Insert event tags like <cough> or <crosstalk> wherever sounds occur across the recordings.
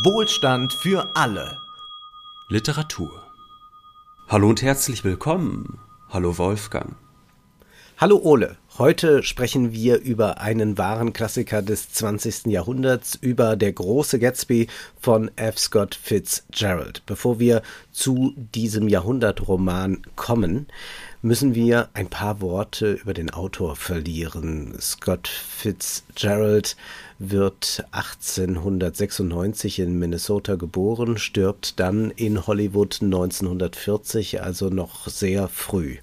Wohlstand für alle. Literatur. Hallo und herzlich willkommen. Hallo Wolfgang. Hallo Ole. Heute sprechen wir über einen wahren Klassiker des 20. Jahrhunderts, über Der große Gatsby von F. Scott Fitzgerald. Bevor wir zu diesem Jahrhundertroman kommen, müssen wir ein paar Worte über den Autor verlieren. Scott Fitzgerald wird 1896 in Minnesota geboren, stirbt dann in Hollywood 1940, also noch sehr früh.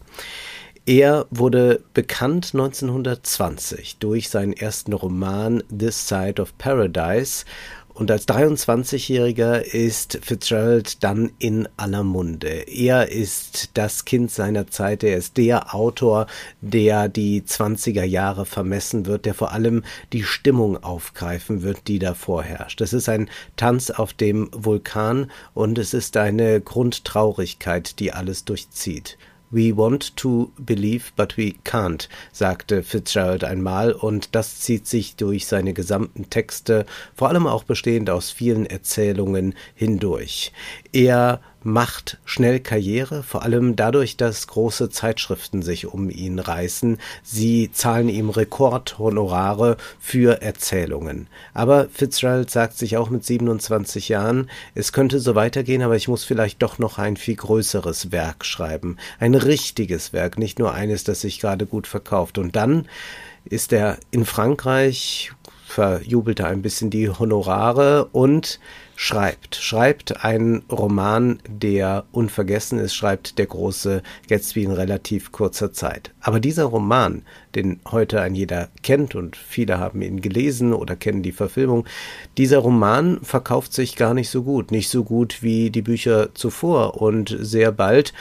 Er wurde bekannt 1920 durch seinen ersten Roman This Side of Paradise und als 23-Jähriger ist Fitzgerald dann in aller Munde. Er ist das Kind seiner Zeit, er ist der Autor, der die 20er Jahre vermessen wird, der vor allem die Stimmung aufgreifen wird, die da vorherrscht. Es ist ein Tanz auf dem Vulkan und es ist eine Grundtraurigkeit, die alles durchzieht. We want to believe, but we can't, sagte Fitzgerald einmal, und das zieht sich durch seine gesamten Texte, vor allem auch bestehend aus vielen Erzählungen, hindurch. Er macht schnell Karriere, vor allem dadurch, dass große Zeitschriften sich um ihn reißen. Sie zahlen ihm Rekordhonorare für Erzählungen. Aber Fitzgerald sagt sich auch mit 27 Jahren, es könnte so weitergehen, aber ich muss vielleicht doch noch ein viel größeres Werk schreiben. Ein richtiges Werk, nicht nur eines, das sich gerade gut verkauft. Und dann ist er in Frankreich, verjubelte ein bisschen die Honorare und schreibt. Schreibt einen Roman, der unvergessen ist, schreibt der große Gatsby in relativ kurzer Zeit. Aber dieser Roman, den heute ein jeder kennt und viele haben ihn gelesen oder kennen die Verfilmung, dieser Roman verkauft sich gar nicht so gut. Nicht so gut wie die Bücher zuvor und sehr bald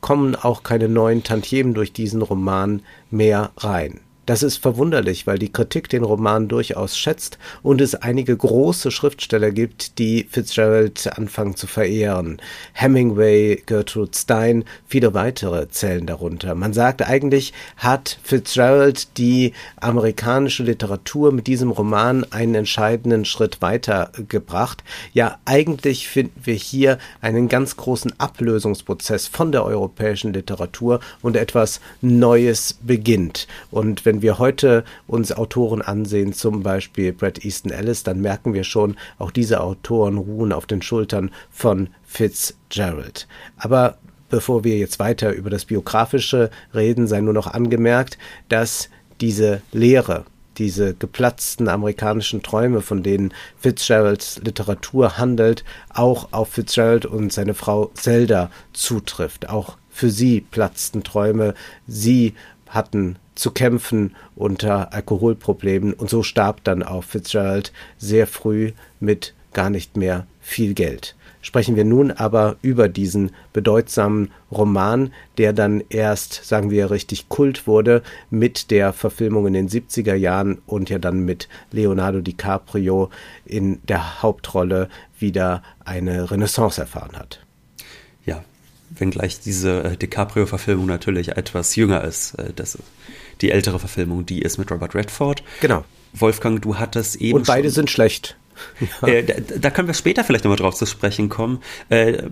kommen auch keine neuen Tantiemen durch diesen Roman mehr rein. Das ist verwunderlich, weil die Kritik den Roman durchaus schätzt und es einige große Schriftsteller gibt, die Fitzgerald anfangen zu verehren. Hemingway, Gertrude Stein, viele weitere zählen darunter. Man sagt eigentlich, hat Fitzgerald die amerikanische Literatur mit diesem Roman einen entscheidenden Schritt weitergebracht. Ja, eigentlich finden wir hier einen ganz großen Ablösungsprozess von der europäischen Literatur und etwas Neues beginnt. Und wenn wenn wir heute uns Autoren ansehen, zum Beispiel Brad Easton Ellis, dann merken wir schon, auch diese Autoren ruhen auf den Schultern von Fitzgerald. Aber bevor wir jetzt weiter über das Biografische reden, sei nur noch angemerkt, dass diese Lehre, diese geplatzten amerikanischen Träume, von denen Fitzgeralds Literatur handelt, auch auf Fitzgerald und seine Frau Zelda zutrifft. Auch für sie platzten Träume. Sie hatten zu kämpfen unter Alkoholproblemen und so starb dann auch Fitzgerald sehr früh mit gar nicht mehr viel Geld. Sprechen wir nun aber über diesen bedeutsamen Roman, der dann erst, sagen wir, richtig Kult wurde mit der Verfilmung in den 70er Jahren und ja dann mit Leonardo DiCaprio in der Hauptrolle wieder eine Renaissance erfahren hat. Ja, wenngleich diese äh, DiCaprio-Verfilmung natürlich etwas jünger ist. Äh, das die ältere Verfilmung, die ist mit Robert Redford. Genau. Wolfgang, du hattest eben. Und beide sind schlecht. Ja. Äh, da, da, können wir später vielleicht nochmal drauf zu sprechen kommen. Äh,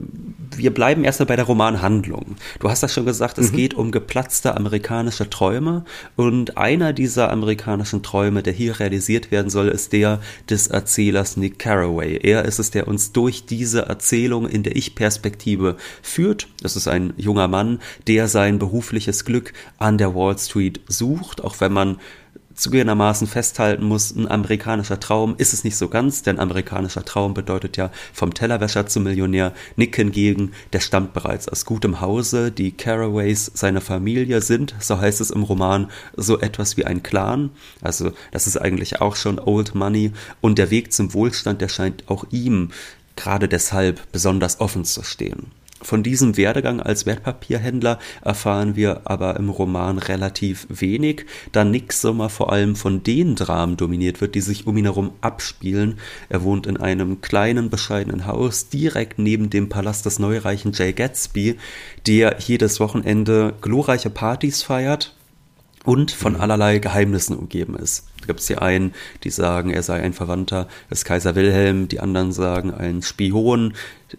wir bleiben erstmal bei der Romanhandlung. Du hast das schon gesagt, es mhm. geht um geplatzte amerikanische Träume und einer dieser amerikanischen Träume, der hier realisiert werden soll, ist der des Erzählers Nick Carraway. Er ist es, der uns durch diese Erzählung in der Ich-Perspektive führt. Das ist ein junger Mann, der sein berufliches Glück an der Wall Street sucht, auch wenn man zugegebenermaßen festhalten muss, ein amerikanischer Traum ist es nicht so ganz, denn amerikanischer Traum bedeutet ja vom Tellerwäscher zum Millionär. Nick hingegen, der stammt bereits aus gutem Hause. Die Caraways, seine Familie sind, so heißt es im Roman, so etwas wie ein Clan. Also das ist eigentlich auch schon Old Money und der Weg zum Wohlstand, der scheint auch ihm gerade deshalb besonders offen zu stehen. Von diesem Werdegang als Wertpapierhändler erfahren wir aber im Roman relativ wenig, da Nick Sommer vor allem von den Dramen dominiert wird, die sich um ihn herum abspielen. Er wohnt in einem kleinen, bescheidenen Haus direkt neben dem Palast des neureichen Jay Gatsby, der jedes Wochenende glorreiche Partys feiert und von allerlei Geheimnissen umgeben ist. Da gibt es die einen, die sagen, er sei ein Verwandter des Kaiser Wilhelm, die anderen sagen ein Spion,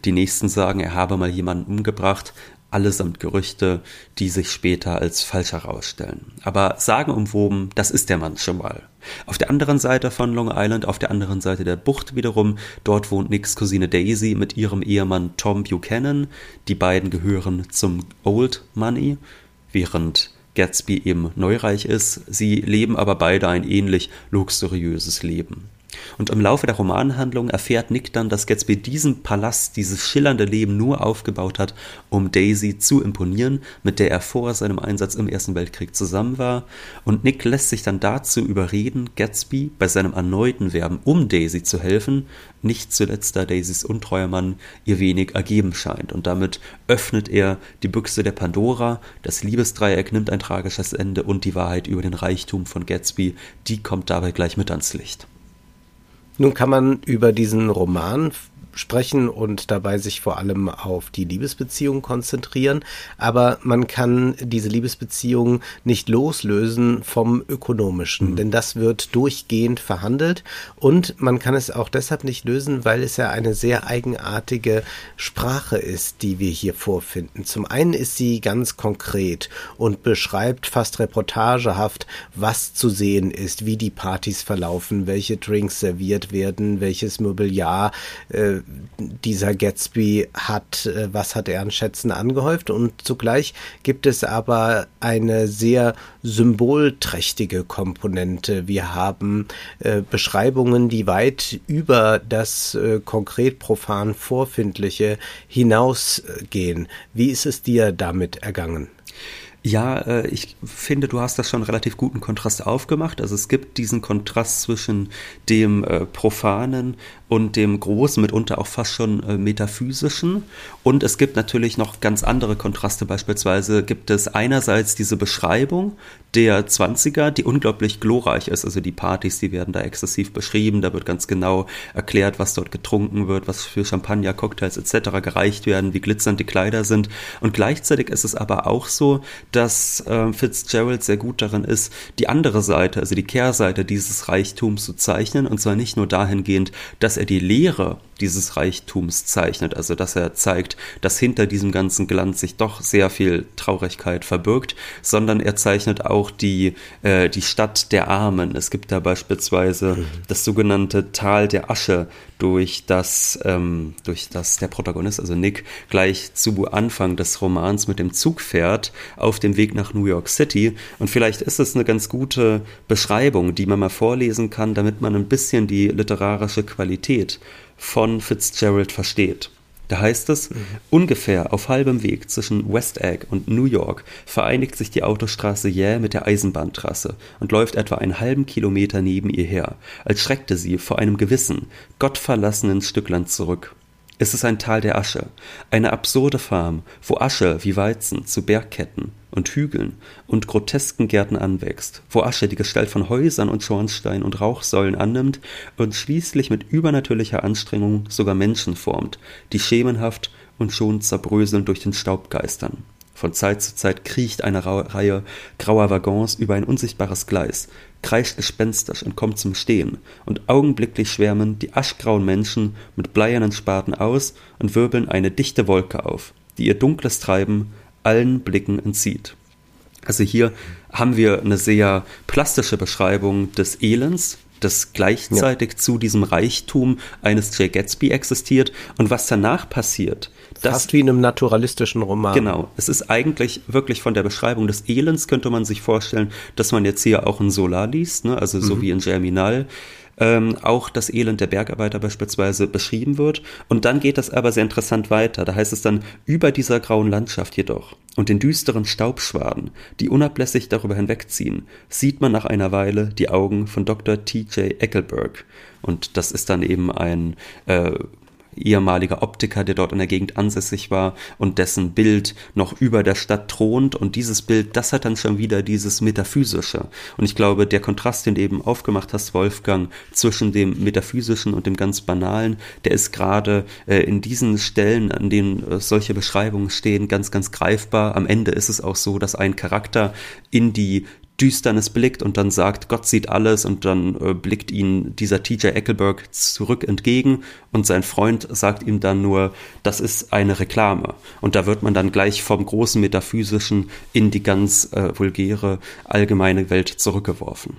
die nächsten sagen, er habe mal jemanden umgebracht allesamt Gerüchte, die sich später als falsch herausstellen. Aber sagenumwoben, das ist der Mann schon mal. Auf der anderen Seite von Long Island, auf der anderen Seite der Bucht wiederum, dort wohnt Nicks Cousine Daisy mit ihrem Ehemann Tom Buchanan. Die beiden gehören zum Old Money, während Gatsby eben neureich ist. Sie leben aber beide ein ähnlich luxuriöses Leben. Und im Laufe der Romanhandlung erfährt Nick dann, dass Gatsby diesen Palast, dieses schillernde Leben nur aufgebaut hat, um Daisy zu imponieren, mit der er vor seinem Einsatz im Ersten Weltkrieg zusammen war. Und Nick lässt sich dann dazu überreden, Gatsby bei seinem erneuten Werben, um Daisy zu helfen, nicht zuletzt da Daisys untreuer Mann ihr wenig ergeben scheint. Und damit öffnet er die Büchse der Pandora, das Liebesdreieck nimmt ein tragisches Ende und die Wahrheit über den Reichtum von Gatsby, die kommt dabei gleich mit ans Licht. Nun kann man über diesen Roman sprechen und dabei sich vor allem auf die Liebesbeziehung konzentrieren. Aber man kann diese Liebesbeziehung nicht loslösen vom Ökonomischen, mhm. denn das wird durchgehend verhandelt und man kann es auch deshalb nicht lösen, weil es ja eine sehr eigenartige Sprache ist, die wir hier vorfinden. Zum einen ist sie ganz konkret und beschreibt fast reportagehaft, was zu sehen ist, wie die Partys verlaufen, welche Drinks serviert werden, welches Mobiliar äh, dieser Gatsby hat, äh, was hat er an Schätzen angehäuft und zugleich gibt es aber eine sehr symbolträchtige Komponente. Wir haben äh, Beschreibungen, die weit über das äh, konkret profan Vorfindliche hinausgehen. Wie ist es dir damit ergangen? Ja, äh, ich finde, du hast das schon relativ guten Kontrast aufgemacht. Also es gibt diesen Kontrast zwischen dem äh, Profanen und dem Großen, mitunter auch fast schon äh, Metaphysischen. Und es gibt natürlich noch ganz andere Kontraste. Beispielsweise gibt es einerseits diese Beschreibung der 20er, die unglaublich glorreich ist. Also die Partys, die werden da exzessiv beschrieben. Da wird ganz genau erklärt, was dort getrunken wird, was für Champagner, Cocktails etc. gereicht werden, wie glitzernd die Kleider sind. Und gleichzeitig ist es aber auch so, dass äh, Fitzgerald sehr gut darin ist, die andere Seite, also die Kehrseite dieses Reichtums zu zeichnen. Und zwar nicht nur dahingehend, dass er die Lehre dieses Reichtums zeichnet, also dass er zeigt, dass hinter diesem ganzen Glanz sich doch sehr viel Traurigkeit verbirgt, sondern er zeichnet auch die, äh, die Stadt der Armen. Es gibt da beispielsweise mhm. das sogenannte Tal der Asche, durch das, ähm, durch das der Protagonist, also Nick, gleich zu Anfang des Romans mit dem Zug fährt, auf dem Weg nach New York City. Und vielleicht ist es eine ganz gute Beschreibung, die man mal vorlesen kann, damit man ein bisschen die literarische Qualität von Fitzgerald versteht. Da heißt es, mhm. ungefähr auf halbem Weg zwischen West Egg und New York vereinigt sich die Autostraße Yale mit der Eisenbahntrasse und läuft etwa einen halben Kilometer neben ihr her, als schreckte sie vor einem gewissen, gottverlassenen Stück Land zurück. Es ist ein Tal der Asche, eine absurde Farm, wo Asche wie Weizen zu Bergketten und Hügeln und grotesken Gärten anwächst, wo Asche die Gestalt von Häusern und Schornsteinen und Rauchsäulen annimmt und schließlich mit übernatürlicher Anstrengung sogar Menschen formt, die schemenhaft und schon zerbröselnd durch den Staub geistern. Von Zeit zu Zeit kriecht eine Reihe grauer Waggons über ein unsichtbares Gleis, kreischt gespenstisch und kommt zum Stehen, und augenblicklich schwärmen die aschgrauen Menschen mit bleiernen Spaten aus und wirbeln eine dichte Wolke auf, die ihr dunkles Treiben allen Blicken entzieht. Also hier haben wir eine sehr plastische Beschreibung des Elends, das gleichzeitig ja. zu diesem Reichtum eines Jay Gatsby existiert und was danach passiert. Das, Fast wie in einem naturalistischen Roman. Genau. Es ist eigentlich wirklich von der Beschreibung des Elends könnte man sich vorstellen, dass man jetzt hier auch in Solar liest, ne? also so mhm. wie in Germinal ähm, auch das Elend der Bergarbeiter beispielsweise beschrieben wird. Und dann geht das aber sehr interessant weiter. Da heißt es dann, über dieser grauen Landschaft jedoch und den düsteren Staubschwaden, die unablässig darüber hinwegziehen, sieht man nach einer Weile die Augen von Dr. T.J. Eckelberg. Und das ist dann eben ein äh, ehemaliger Optiker, der dort in der Gegend ansässig war und dessen Bild noch über der Stadt thront. Und dieses Bild, das hat dann schon wieder dieses Metaphysische. Und ich glaube, der Kontrast, den du eben aufgemacht hast, Wolfgang, zwischen dem Metaphysischen und dem ganz Banalen, der ist gerade äh, in diesen Stellen, an denen äh, solche Beschreibungen stehen, ganz, ganz greifbar. Am Ende ist es auch so, dass ein Charakter in die Düsternis blickt und dann sagt, Gott sieht alles und dann äh, blickt ihn dieser TJ Eckelberg zurück entgegen und sein Freund sagt ihm dann nur, das ist eine Reklame. Und da wird man dann gleich vom großen Metaphysischen in die ganz äh, vulgäre allgemeine Welt zurückgeworfen.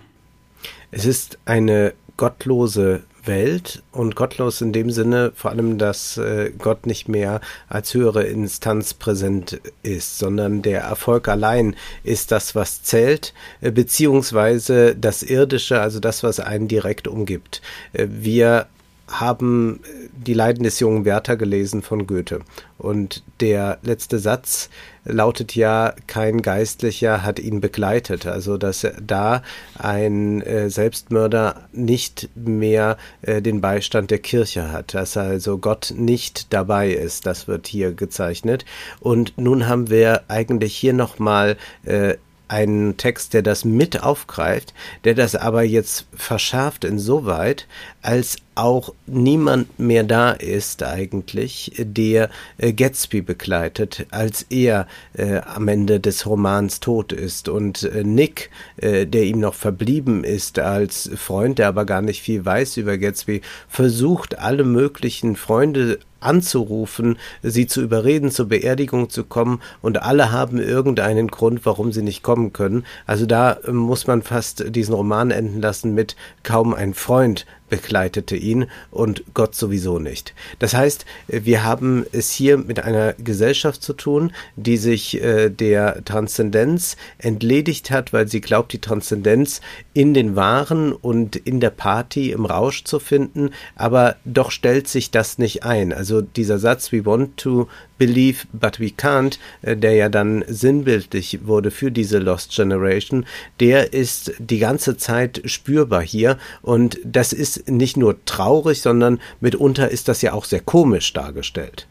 Es ist eine gottlose Welt und gottlos in dem Sinne vor allem, dass äh, Gott nicht mehr als höhere Instanz präsent ist, sondern der Erfolg allein ist das, was zählt, äh, beziehungsweise das Irdische, also das, was einen direkt umgibt. Äh, wir haben die Leiden des jungen Werther gelesen von Goethe. Und der letzte Satz lautet ja, kein Geistlicher hat ihn begleitet. Also, dass da ein äh, Selbstmörder nicht mehr äh, den Beistand der Kirche hat, dass also Gott nicht dabei ist. Das wird hier gezeichnet. Und nun haben wir eigentlich hier nochmal äh, einen Text, der das mit aufgreift, der das aber jetzt verschärft insoweit, als auch niemand mehr da ist eigentlich, der äh, Gatsby begleitet, als er äh, am Ende des Romans tot ist. Und äh, Nick, äh, der ihm noch verblieben ist als Freund, der aber gar nicht viel weiß über Gatsby, versucht alle möglichen Freunde anzurufen, sie zu überreden, zur Beerdigung zu kommen und alle haben irgendeinen Grund, warum sie nicht kommen können. Also da äh, muss man fast diesen Roman enden lassen mit kaum ein Freund begleitete ihn und Gott sowieso nicht. Das heißt, wir haben es hier mit einer Gesellschaft zu tun, die sich äh, der Transzendenz entledigt hat, weil sie glaubt, die Transzendenz in den Waren und in der Party im Rausch zu finden, aber doch stellt sich das nicht ein. Also dieser Satz, we want to believe but we can't, äh, der ja dann sinnbildlich wurde für diese Lost Generation, der ist die ganze Zeit spürbar hier und das ist nicht nur traurig, sondern mitunter ist das ja auch sehr komisch dargestellt.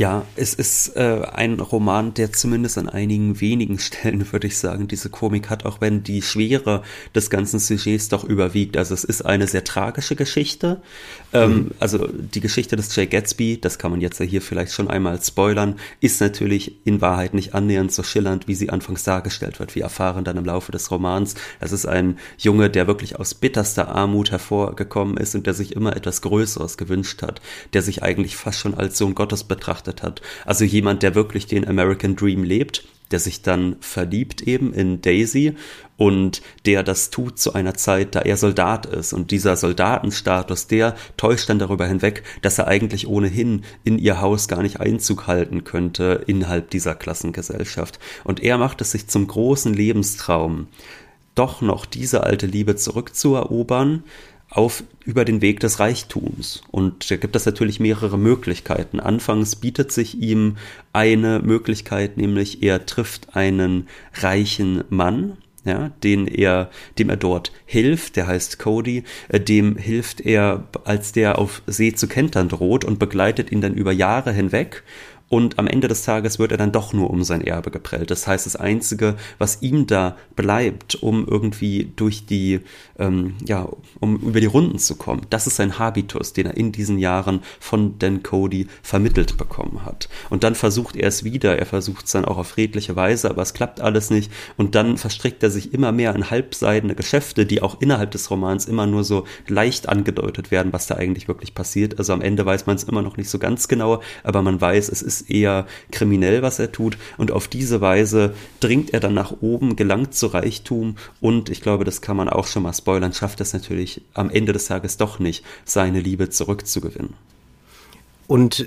Ja, es ist äh, ein Roman, der zumindest an einigen wenigen Stellen, <laughs> würde ich sagen, diese Komik hat, auch wenn die Schwere des ganzen Sujets doch überwiegt. Also es ist eine sehr tragische Geschichte. Ähm, mhm. Also die Geschichte des Jay Gatsby, das kann man jetzt ja hier vielleicht schon einmal spoilern, ist natürlich in Wahrheit nicht annähernd so schillernd, wie sie anfangs dargestellt wird. Wir erfahren dann im Laufe des Romans, es ist ein Junge, der wirklich aus bitterster Armut hervorgekommen ist und der sich immer etwas Größeres gewünscht hat, der sich eigentlich fast schon als Sohn Gottes betrachtet beobachtet hat. Also jemand, der wirklich den American Dream lebt, der sich dann verliebt eben in Daisy und der das tut zu einer Zeit, da er Soldat ist. Und dieser Soldatenstatus, der täuscht dann darüber hinweg, dass er eigentlich ohnehin in ihr Haus gar nicht Einzug halten könnte innerhalb dieser Klassengesellschaft. Und er macht es sich zum großen Lebenstraum, doch noch diese alte Liebe zurückzuerobern, auf über den Weg des Reichtums. Und da gibt es natürlich mehrere Möglichkeiten. Anfangs bietet sich ihm eine Möglichkeit, nämlich er trifft einen reichen Mann, ja, den er, dem er dort hilft, der heißt Cody, äh, dem hilft er, als der auf See zu kentern droht und begleitet ihn dann über Jahre hinweg und am Ende des Tages wird er dann doch nur um sein Erbe geprellt. Das heißt, das Einzige, was ihm da bleibt, um irgendwie durch die, ähm, ja, um über die Runden zu kommen, das ist sein Habitus, den er in diesen Jahren von Dan Cody vermittelt bekommen hat. Und dann versucht er es wieder, er versucht es dann auch auf friedliche Weise, aber es klappt alles nicht. Und dann verstrickt er sich immer mehr in halbseidene Geschäfte, die auch innerhalb des Romans immer nur so leicht angedeutet werden, was da eigentlich wirklich passiert. Also am Ende weiß man es immer noch nicht so ganz genau, aber man weiß, es ist eher kriminell, was er tut. Und auf diese Weise dringt er dann nach oben, gelangt zu Reichtum und ich glaube, das kann man auch schon mal spoilern, schafft es natürlich am Ende des Tages doch nicht, seine Liebe zurückzugewinnen. Und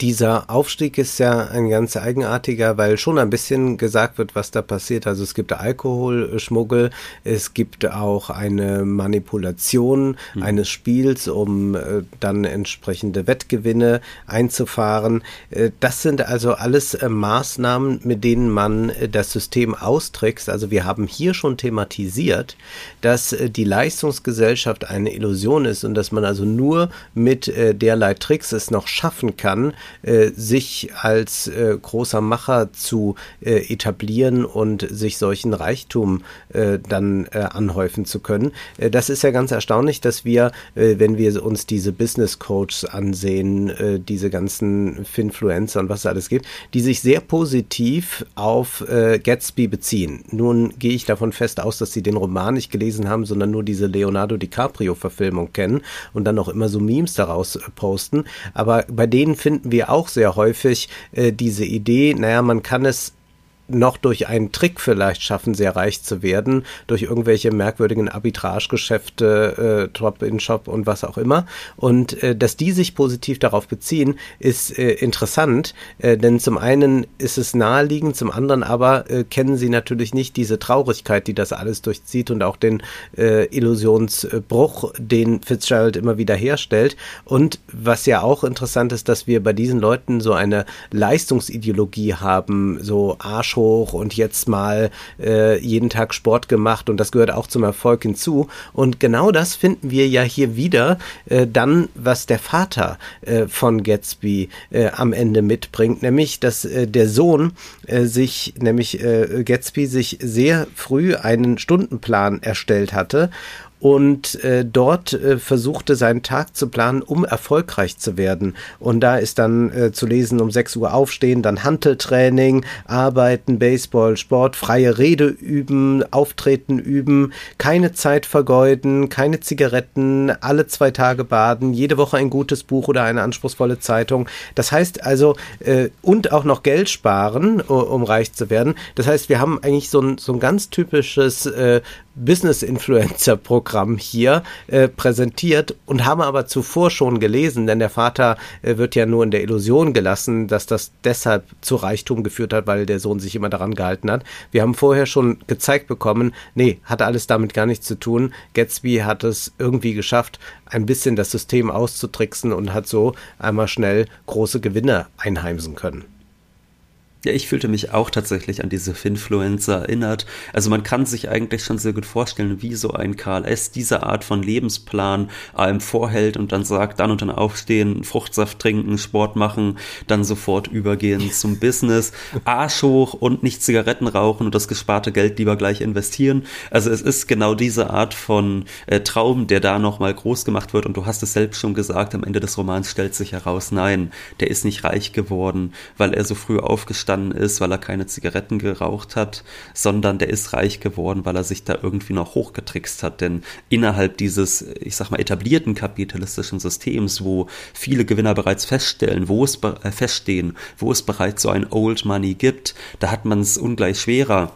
dieser Aufstieg ist ja ein ganz eigenartiger, weil schon ein bisschen gesagt wird, was da passiert. Also es gibt Alkoholschmuggel, es gibt auch eine Manipulation mhm. eines Spiels, um äh, dann entsprechende Wettgewinne einzufahren. Äh, das sind also alles äh, Maßnahmen, mit denen man äh, das System austrickst. Also wir haben hier schon thematisiert, dass äh, die Leistungsgesellschaft eine Illusion ist und dass man also nur mit äh, derlei Tricks es noch schaffen kann, äh, sich als äh, großer Macher zu äh, etablieren und sich solchen Reichtum äh, dann äh, anhäufen zu können. Äh, das ist ja ganz erstaunlich, dass wir, wenn wir uns diese Business Coaches ansehen, diese ganzen Finfluencer und was es alles gibt, die sich sehr positiv auf Gatsby beziehen. Nun gehe ich davon fest aus, dass sie den Roman nicht gelesen haben, sondern nur diese Leonardo DiCaprio-Verfilmung kennen und dann auch immer so Memes daraus posten. Aber bei denen finden wir auch sehr häufig äh, diese Idee, naja, man kann es noch durch einen Trick vielleicht schaffen, sehr reich zu werden, durch irgendwelche merkwürdigen Arbitragegeschäfte, äh, Drop-in-Shop und was auch immer. Und äh, dass die sich positiv darauf beziehen, ist äh, interessant, äh, denn zum einen ist es naheliegend, zum anderen aber äh, kennen sie natürlich nicht diese Traurigkeit, die das alles durchzieht und auch den äh, Illusionsbruch, den Fitzgerald immer wieder herstellt. Und was ja auch interessant ist, dass wir bei diesen Leuten so eine Leistungsideologie haben, so Arsch hoch und jetzt mal äh, jeden Tag Sport gemacht und das gehört auch zum Erfolg hinzu. Und genau das finden wir ja hier wieder äh, dann, was der Vater äh, von Gatsby äh, am Ende mitbringt, nämlich, dass äh, der Sohn äh, sich, nämlich äh, Gatsby sich sehr früh einen Stundenplan erstellt hatte und äh, dort äh, versuchte seinen Tag zu planen, um erfolgreich zu werden. Und da ist dann äh, zu lesen, um 6 Uhr aufstehen, dann Hanteltraining, Arbeiten, Baseball, Sport, freie Rede üben, Auftreten üben, keine Zeit vergeuden, keine Zigaretten, alle zwei Tage baden, jede Woche ein gutes Buch oder eine anspruchsvolle Zeitung. Das heißt also, äh, und auch noch Geld sparen, um reich zu werden. Das heißt, wir haben eigentlich so ein, so ein ganz typisches äh, Business-Influencer-Programm hier äh, präsentiert und haben aber zuvor schon gelesen, denn der Vater äh, wird ja nur in der Illusion gelassen, dass das deshalb zu Reichtum geführt hat, weil der Sohn sich immer daran gehalten hat. Wir haben vorher schon gezeigt bekommen, nee, hat alles damit gar nichts zu tun. Gatsby hat es irgendwie geschafft, ein bisschen das System auszutricksen und hat so einmal schnell große Gewinne einheimsen können. Ja, ich fühlte mich auch tatsächlich an diese Finfluencer erinnert. Also man kann sich eigentlich schon sehr gut vorstellen, wie so ein Karl S. diese Art von Lebensplan einem vorhält und dann sagt, dann und dann aufstehen, Fruchtsaft trinken, Sport machen, dann sofort übergehen zum Business, Arsch hoch und nicht Zigaretten rauchen und das gesparte Geld lieber gleich investieren. Also es ist genau diese Art von äh, Traum, der da nochmal groß gemacht wird und du hast es selbst schon gesagt, am Ende des Romans stellt sich heraus, nein, der ist nicht reich geworden, weil er so früh aufgestanden aufgestanden ist, weil er keine Zigaretten geraucht hat, sondern der ist reich geworden, weil er sich da irgendwie noch hochgetrickst hat. Denn innerhalb dieses, ich sag mal, etablierten kapitalistischen Systems, wo viele Gewinner bereits feststellen, wo es äh, feststehen, wo es bereits so ein Old Money gibt, da hat man es ungleich schwerer,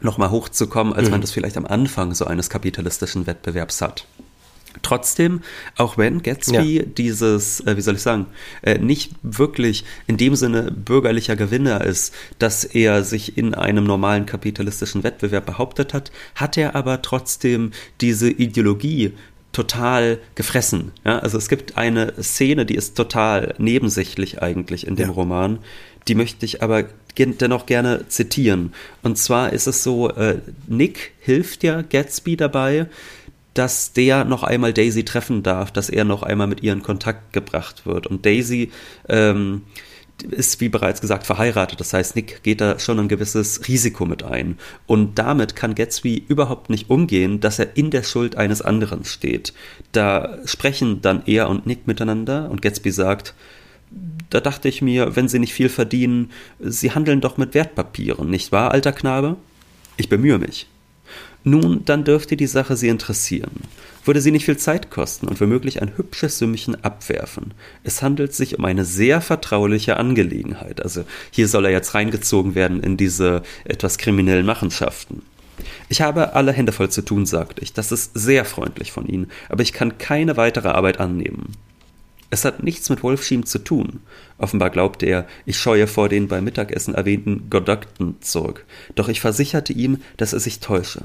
nochmal hochzukommen, als mhm. man das vielleicht am Anfang so eines kapitalistischen Wettbewerbs hat. Trotzdem, auch wenn Gatsby ja. dieses, äh, wie soll ich sagen, äh, nicht wirklich in dem Sinne bürgerlicher Gewinner ist, dass er sich in einem normalen kapitalistischen Wettbewerb behauptet hat, hat er aber trotzdem diese Ideologie total gefressen. Ja? Also es gibt eine Szene, die ist total nebensächlich eigentlich in dem ja. Roman. Die möchte ich aber dennoch gerne zitieren. Und zwar ist es so, äh, Nick hilft ja Gatsby dabei, dass der noch einmal Daisy treffen darf, dass er noch einmal mit ihr in Kontakt gebracht wird. Und Daisy ähm, ist, wie bereits gesagt, verheiratet. Das heißt, Nick geht da schon ein gewisses Risiko mit ein. Und damit kann Gatsby überhaupt nicht umgehen, dass er in der Schuld eines anderen steht. Da sprechen dann er und Nick miteinander und Gatsby sagt, da dachte ich mir, wenn sie nicht viel verdienen, sie handeln doch mit Wertpapieren, nicht wahr, alter Knabe? Ich bemühe mich. Nun, dann dürfte die Sache Sie interessieren. Würde sie nicht viel Zeit kosten und womöglich ein hübsches Sümmchen abwerfen. Es handelt sich um eine sehr vertrauliche Angelegenheit. Also hier soll er jetzt reingezogen werden in diese etwas kriminellen Machenschaften. Ich habe alle Hände voll zu tun, sagte ich. Das ist sehr freundlich von Ihnen, aber ich kann keine weitere Arbeit annehmen. Es hat nichts mit Wolfschiem zu tun. Offenbar glaubte er, ich scheue vor den beim Mittagessen erwähnten Godokten zurück. Doch ich versicherte ihm, dass er sich täusche.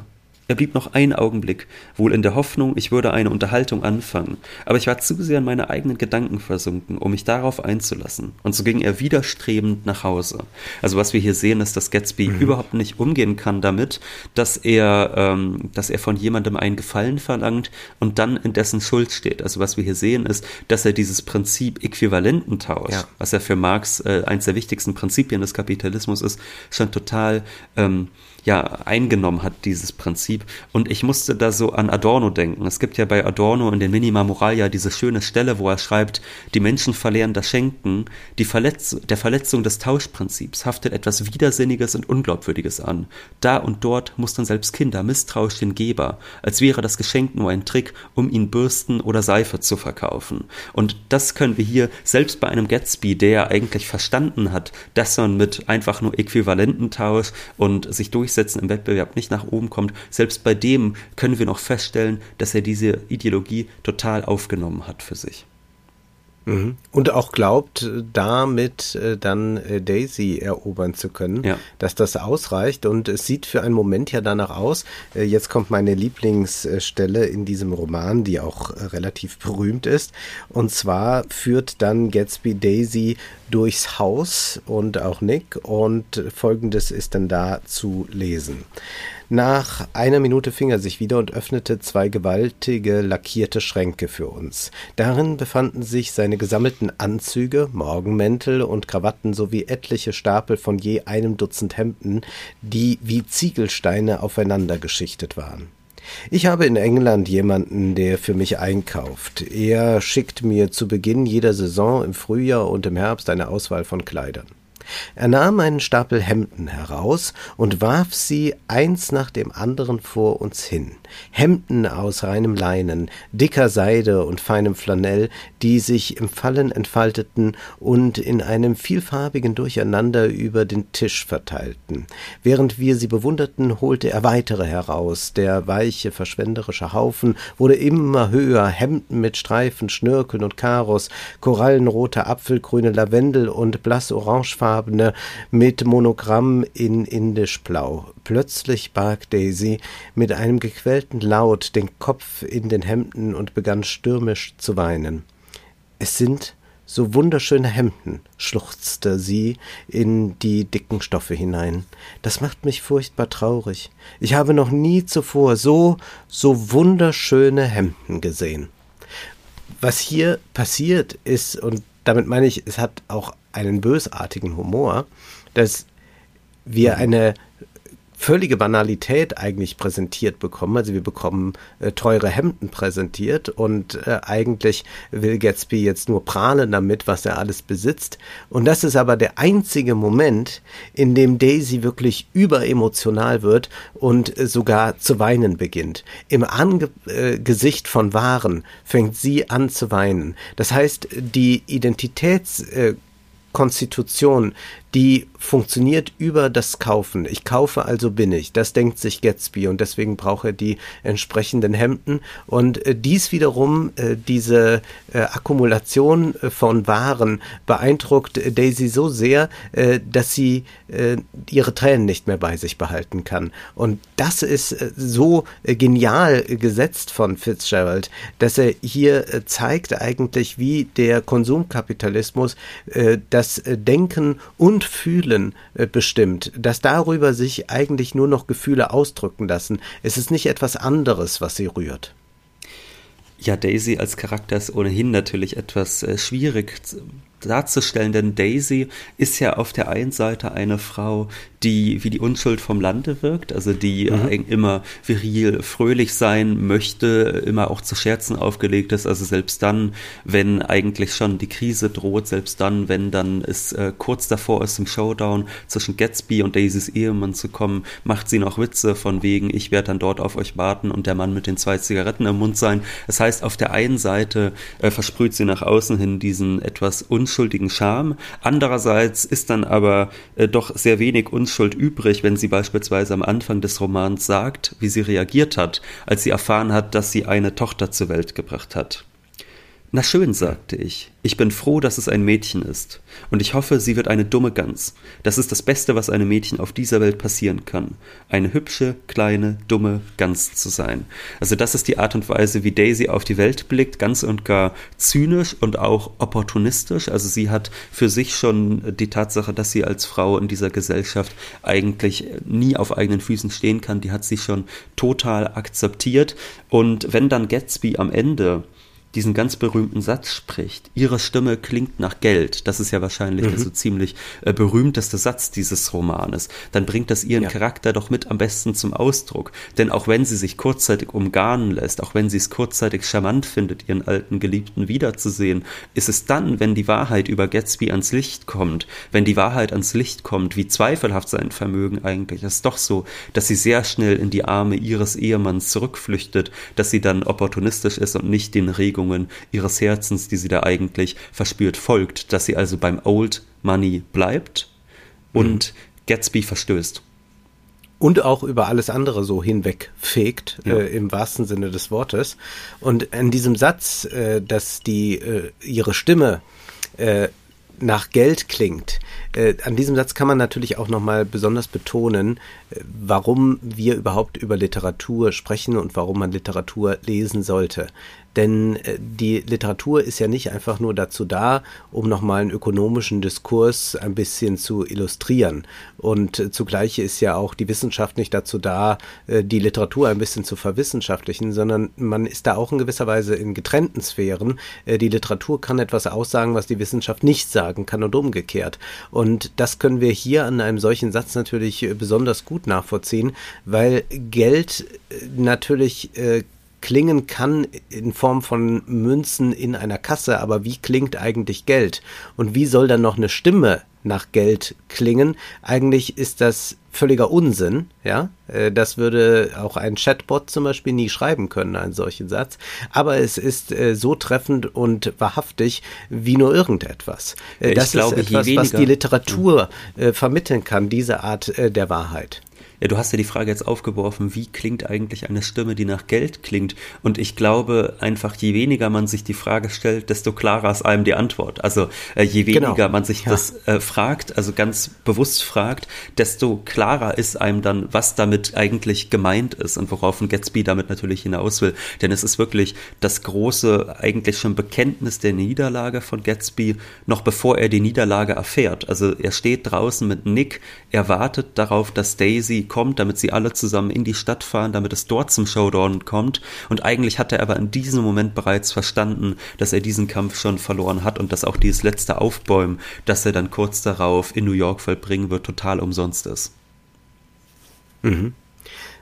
Er blieb noch einen Augenblick, wohl in der Hoffnung, ich würde eine Unterhaltung anfangen, aber ich war zu sehr in meine eigenen Gedanken versunken, um mich darauf einzulassen, und so ging er widerstrebend nach Hause. Also was wir hier sehen, ist, dass Gatsby mhm. überhaupt nicht umgehen kann damit, dass er, ähm, dass er von jemandem einen Gefallen verlangt und dann in dessen Schuld steht. Also was wir hier sehen, ist, dass er dieses Prinzip Äquivalententausch, ja. was ja für Marx äh, eins der wichtigsten Prinzipien des Kapitalismus ist, schon total ähm, ja eingenommen hat, dieses Prinzip. Und ich musste da so an Adorno denken. Es gibt ja bei Adorno in den Minima Moralia diese schöne Stelle, wo er schreibt, die Menschen verlieren das Schenken, die Verletz der Verletzung des Tauschprinzips haftet etwas Widersinniges und Unglaubwürdiges an. Da und dort mustern selbst Kinder misstrauisch den Geber, als wäre das Geschenk nur ein Trick, um ihn Bürsten oder Seife zu verkaufen. Und das können wir hier selbst bei einem Gatsby, der eigentlich verstanden hat, dass man mit einfach nur Äquivalententausch und sich Durchsetzen im Wettbewerb nicht nach oben kommt, selbst bei dem können wir noch feststellen, dass er diese Ideologie total aufgenommen hat für sich. Mhm. Und auch glaubt, damit äh, dann äh, Daisy erobern zu können, ja. dass das ausreicht. Und es sieht für einen Moment ja danach aus. Äh, jetzt kommt meine Lieblingsstelle in diesem Roman, die auch relativ berühmt ist. Und zwar führt dann Gatsby Daisy durchs Haus und auch Nick. Und folgendes ist dann da zu lesen. Nach einer Minute fing er sich wieder und öffnete zwei gewaltige lackierte Schränke für uns. Darin befanden sich seine gesammelten Anzüge, Morgenmäntel und Krawatten sowie etliche Stapel von je einem Dutzend Hemden, die wie Ziegelsteine aufeinander geschichtet waren. Ich habe in England jemanden, der für mich einkauft. Er schickt mir zu Beginn jeder Saison im Frühjahr und im Herbst eine Auswahl von Kleidern. Er nahm einen Stapel Hemden heraus und warf sie eins nach dem anderen vor uns hin. Hemden aus reinem Leinen, dicker Seide und feinem Flanell, die sich im Fallen entfalteten und in einem vielfarbigen Durcheinander über den Tisch verteilten. Während wir sie bewunderten, holte er weitere heraus. Der weiche, verschwenderische Haufen wurde immer höher, Hemden mit Streifen, Schnürkeln und Karos, korallenrote, apfelgrüne Lavendel und blass-orangefarbene mit Monogramm in indischblau. Plötzlich barg Daisy mit einem gequälten Laut den Kopf in den Hemden und begann stürmisch zu weinen. Es sind so wunderschöne Hemden, schluchzte sie in die dicken Stoffe hinein. Das macht mich furchtbar traurig. Ich habe noch nie zuvor so, so wunderschöne Hemden gesehen. Was hier passiert ist, und damit meine ich, es hat auch einen bösartigen Humor, dass wir mhm. eine völlige Banalität eigentlich präsentiert bekommen. Also wir bekommen äh, teure Hemden präsentiert und äh, eigentlich will Gatsby jetzt nur prahlen damit, was er alles besitzt. Und das ist aber der einzige Moment, in dem Daisy wirklich überemotional wird und äh, sogar zu weinen beginnt. Im Angesicht äh, von Waren fängt sie an zu weinen. Das heißt, die Identitäts äh, Konstitution, die funktioniert über das Kaufen. Ich kaufe, also bin ich. Das denkt sich Gatsby und deswegen braucht er die entsprechenden Hemden. Und äh, dies wiederum, äh, diese äh, Akkumulation äh, von Waren beeindruckt Daisy so sehr, äh, dass sie äh, ihre Tränen nicht mehr bei sich behalten kann. Und das ist so genial gesetzt von Fitzgerald, dass er hier zeigt eigentlich, wie der Konsumkapitalismus das Denken und und Fühlen äh, bestimmt, dass darüber sich eigentlich nur noch Gefühle ausdrücken lassen. Es ist nicht etwas anderes, was sie rührt. Ja, Daisy als Charakter ist ohnehin natürlich etwas äh, schwierig darzustellen, denn Daisy ist ja auf der einen Seite eine Frau, die wie die Unschuld vom Lande wirkt, also die mhm. immer viril, fröhlich sein möchte, immer auch zu Scherzen aufgelegt ist, also selbst dann, wenn eigentlich schon die Krise droht, selbst dann, wenn dann es äh, kurz davor ist, im Showdown zwischen Gatsby und Daisys Ehemann zu kommen, macht sie noch Witze von wegen, ich werde dann dort auf euch warten und der Mann mit den zwei Zigaretten im Mund sein. Das heißt, auf der einen Seite äh, versprüht sie nach außen hin diesen etwas unschuldigen Charme, andererseits ist dann aber äh, doch sehr wenig Unschuld übrig, wenn sie beispielsweise am Anfang des Romans sagt, wie sie reagiert hat, als sie erfahren hat, dass sie eine Tochter zur Welt gebracht hat. Na schön, sagte ich. Ich bin froh, dass es ein Mädchen ist. Und ich hoffe, sie wird eine dumme Gans. Das ist das Beste, was einem Mädchen auf dieser Welt passieren kann. Eine hübsche, kleine, dumme Gans zu sein. Also das ist die Art und Weise, wie Daisy auf die Welt blickt, ganz und gar zynisch und auch opportunistisch. Also sie hat für sich schon die Tatsache, dass sie als Frau in dieser Gesellschaft eigentlich nie auf eigenen Füßen stehen kann, die hat sie schon total akzeptiert. Und wenn dann Gatsby am Ende diesen ganz berühmten Satz spricht. Ihre Stimme klingt nach Geld. Das ist ja wahrscheinlich mhm. der so ziemlich äh, berühmteste Satz dieses Romanes. Dann bringt das ihren ja. Charakter doch mit am besten zum Ausdruck. Denn auch wenn sie sich kurzzeitig umgarnen lässt, auch wenn sie es kurzzeitig charmant findet, ihren alten Geliebten wiederzusehen, ist es dann, wenn die Wahrheit über Gatsby ans Licht kommt, wenn die Wahrheit ans Licht kommt, wie zweifelhaft sein Vermögen eigentlich ist, doch so, dass sie sehr schnell in die Arme ihres Ehemanns zurückflüchtet, dass sie dann opportunistisch ist und nicht den Regungen Bewegungen ihres Herzens, die sie da eigentlich verspürt, folgt, dass sie also beim Old Money bleibt und mhm. Gatsby verstößt. Und auch über alles andere so hinwegfegt, ja. äh, im wahrsten Sinne des Wortes. Und in diesem Satz, äh, dass die äh, ihre Stimme äh, nach Geld klingt, äh, an diesem Satz kann man natürlich auch nochmal besonders betonen, äh, warum wir überhaupt über Literatur sprechen und warum man Literatur lesen sollte. Denn äh, die Literatur ist ja nicht einfach nur dazu da, um nochmal einen ökonomischen Diskurs ein bisschen zu illustrieren. Und äh, zugleich ist ja auch die Wissenschaft nicht dazu da, äh, die Literatur ein bisschen zu verwissenschaftlichen, sondern man ist da auch in gewisser Weise in getrennten Sphären. Die Literatur kann etwas aussagen, was die Wissenschaft nicht sagen kann und umgekehrt. Und das können wir hier an einem solchen Satz natürlich besonders gut nachvollziehen, weil Geld natürlich klingen kann in Form von Münzen in einer Kasse, aber wie klingt eigentlich Geld? Und wie soll dann noch eine Stimme nach Geld klingen? Eigentlich ist das völliger Unsinn, ja. Äh, das würde auch ein Chatbot zum Beispiel nie schreiben können, einen solchen Satz. Aber es ist äh, so treffend und wahrhaftig wie nur irgendetwas. Äh, das ich ist glaube, etwas, was die Literatur vermitteln kann, diese Art der Wahrheit. Ja, du hast ja die Frage jetzt aufgeworfen, wie klingt eigentlich eine Stimme, die nach Geld klingt? Und ich glaube einfach, je weniger man sich die Frage stellt, desto klarer ist einem die Antwort. Also äh, je genau. weniger genau. man sich ja. das äh, fragt, also ganz bewusst fragt, desto klarer ist einem dann, was damit eigentlich gemeint ist und worauf ein Gatsby damit natürlich hinaus will. Denn es ist wirklich das große, eigentlich schon Bekenntnis der Niederlage von Gatsby, noch bevor er die Niederlage erfährt. Also er steht draußen mit Nick, er wartet darauf, dass Daisy kommt, damit sie alle zusammen in die Stadt fahren, damit es dort zum Showdown kommt. Und eigentlich hat er aber in diesem Moment bereits verstanden, dass er diesen Kampf schon verloren hat und dass auch dieses letzte Aufbäumen, das er dann kurz darauf in New York vollbringen wird, total umsonst ist. Mhm.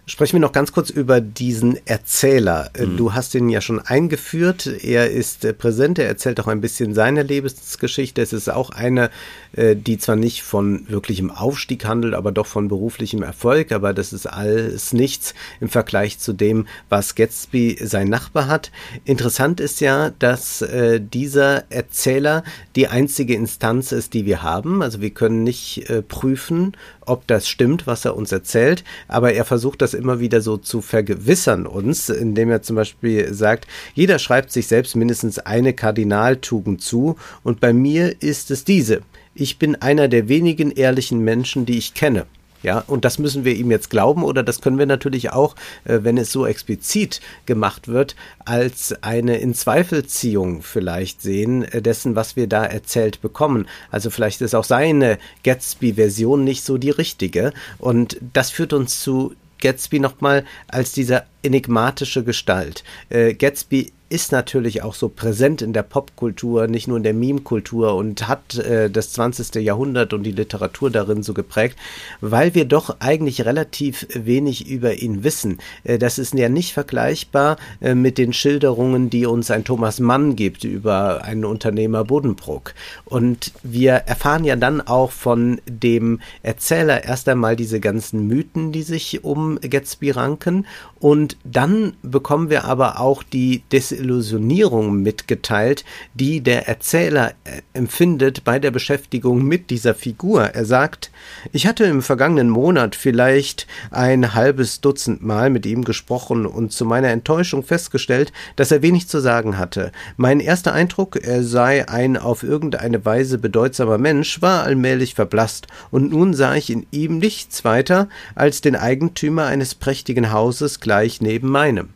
Sprechen wir noch ganz kurz über diesen Erzähler. Äh, mhm. Du hast ihn ja schon eingeführt. Er ist äh, präsent. Er erzählt auch ein bisschen seine Lebensgeschichte. Es ist auch eine, äh, die zwar nicht von wirklichem Aufstieg handelt, aber doch von beruflichem Erfolg. Aber das ist alles nichts im Vergleich zu dem, was Gatsby sein Nachbar hat. Interessant ist ja, dass dieser Erzähler die einzige Instanz ist, die wir haben. Also wir können nicht prüfen, ob das stimmt, was er uns erzählt, aber er versucht das immer wieder so zu vergewissern uns, indem er zum Beispiel sagt, jeder schreibt sich selbst mindestens eine Kardinaltugend zu und bei mir ist es diese. Ich bin einer der wenigen ehrlichen Menschen, die ich kenne. Ja, und das müssen wir ihm jetzt glauben oder das können wir natürlich auch, äh, wenn es so explizit gemacht wird, als eine Inzweifelziehung vielleicht sehen äh, dessen, was wir da erzählt bekommen. Also vielleicht ist auch seine Gatsby-Version nicht so die richtige und das führt uns zu Gatsby nochmal als dieser enigmatische Gestalt. Äh, Gatsby ist natürlich auch so präsent in der Popkultur, nicht nur in der Meme-Kultur und hat äh, das 20. Jahrhundert und die Literatur darin so geprägt, weil wir doch eigentlich relativ wenig über ihn wissen. Äh, das ist ja nicht vergleichbar äh, mit den Schilderungen, die uns ein Thomas Mann gibt über einen Unternehmer Bodenbruck. Und wir erfahren ja dann auch von dem Erzähler erst einmal diese ganzen Mythen, die sich um Gatsby ranken und dann bekommen wir aber auch die Des Desillusionierung mitgeteilt, die der Erzähler äh, empfindet bei der Beschäftigung mit dieser Figur. Er sagt, ich hatte im vergangenen Monat vielleicht ein halbes Dutzend Mal mit ihm gesprochen und zu meiner Enttäuschung festgestellt, dass er wenig zu sagen hatte. Mein erster Eindruck, er sei ein auf irgendeine Weise bedeutsamer Mensch, war allmählich verblasst, und nun sah ich in ihm nichts weiter als den Eigentümer eines prächtigen Hauses gleich neben meinem.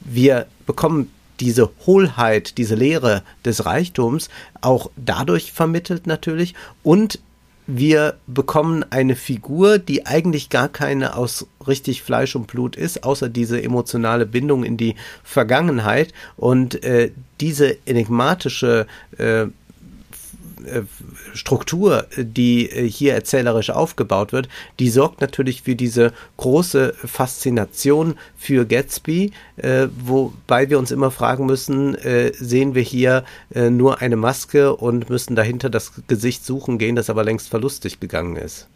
Wir bekommen diese Hohlheit, diese Leere des Reichtums auch dadurch vermittelt natürlich. Und wir bekommen eine Figur, die eigentlich gar keine aus richtig Fleisch und Blut ist, außer diese emotionale Bindung in die Vergangenheit. Und äh, diese enigmatische äh, Struktur, die äh, hier erzählerisch aufgebaut wird, die sorgt natürlich für diese große Faszination für Gatsby, äh, wobei wir uns immer fragen müssen, sehen wir hier nur eine Maske und müssen dahinter das Gesicht suchen gehen, das aber längst verlustig gegangen ist.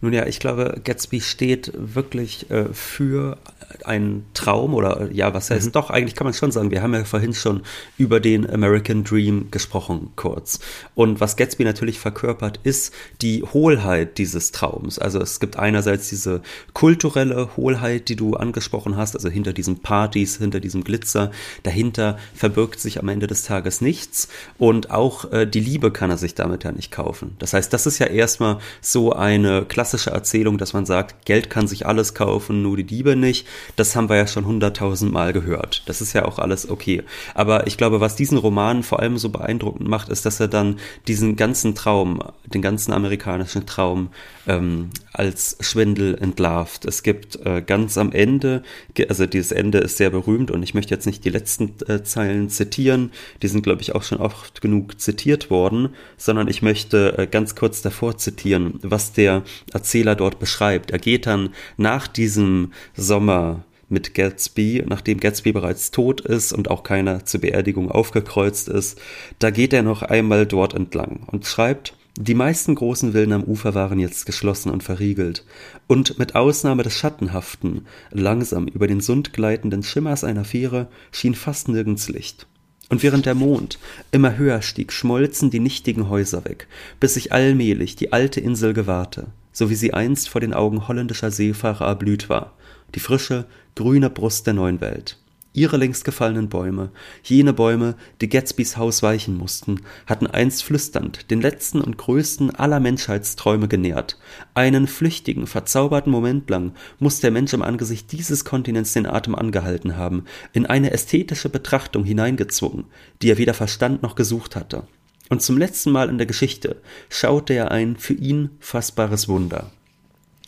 Nun ja, ich glaube, Gatsby steht wirklich äh, für einen Traum oder ja, was heißt mhm. doch, eigentlich kann man schon sagen, wir haben ja vorhin schon über den American Dream gesprochen kurz. Und was Gatsby natürlich verkörpert, ist die Hohlheit dieses Traums. Also es gibt einerseits diese kulturelle Hohlheit, die du angesprochen hast, also hinter diesen Partys, hinter diesem Glitzer, dahinter verbirgt sich am Ende des Tages nichts und auch äh, die Liebe kann er sich damit ja nicht kaufen. Das heißt, das ist ja erstmal so eine klassische klassische Erzählung, dass man sagt, Geld kann sich alles kaufen, nur die Diebe nicht. Das haben wir ja schon hunderttausend Mal gehört. Das ist ja auch alles okay. Aber ich glaube, was diesen Roman vor allem so beeindruckend macht, ist, dass er dann diesen ganzen Traum, den ganzen amerikanischen Traum ähm, als Schwindel entlarvt. Es gibt äh, ganz am Ende, also dieses Ende ist sehr berühmt und ich möchte jetzt nicht die letzten äh, Zeilen zitieren, die sind, glaube ich, auch schon oft genug zitiert worden, sondern ich möchte äh, ganz kurz davor zitieren, was der Erzähler dort beschreibt. Er geht dann nach diesem Sommer mit Gatsby, nachdem Gatsby bereits tot ist und auch keiner zur Beerdigung aufgekreuzt ist, da geht er noch einmal dort entlang und schreibt, die meisten großen Villen am Ufer waren jetzt geschlossen und verriegelt, und mit Ausnahme des schattenhaften, langsam über den Sund gleitenden Schimmers einer Fähre schien fast nirgends Licht. Und während der Mond immer höher stieg, schmolzen die nichtigen Häuser weg, bis sich allmählich die alte Insel gewahrte, so wie sie einst vor den Augen holländischer Seefahrer erblüht war, die frische, grüne Brust der neuen Welt. Ihre längst gefallenen Bäume, jene Bäume, die Gatsbys Haus weichen mussten, hatten einst flüsternd den letzten und größten aller Menschheitsträume genährt. Einen flüchtigen, verzauberten Moment lang muss der Mensch im Angesicht dieses Kontinents den Atem angehalten haben, in eine ästhetische Betrachtung hineingezwungen, die er weder verstand noch gesucht hatte. Und zum letzten Mal in der Geschichte schaute er ein für ihn fassbares Wunder.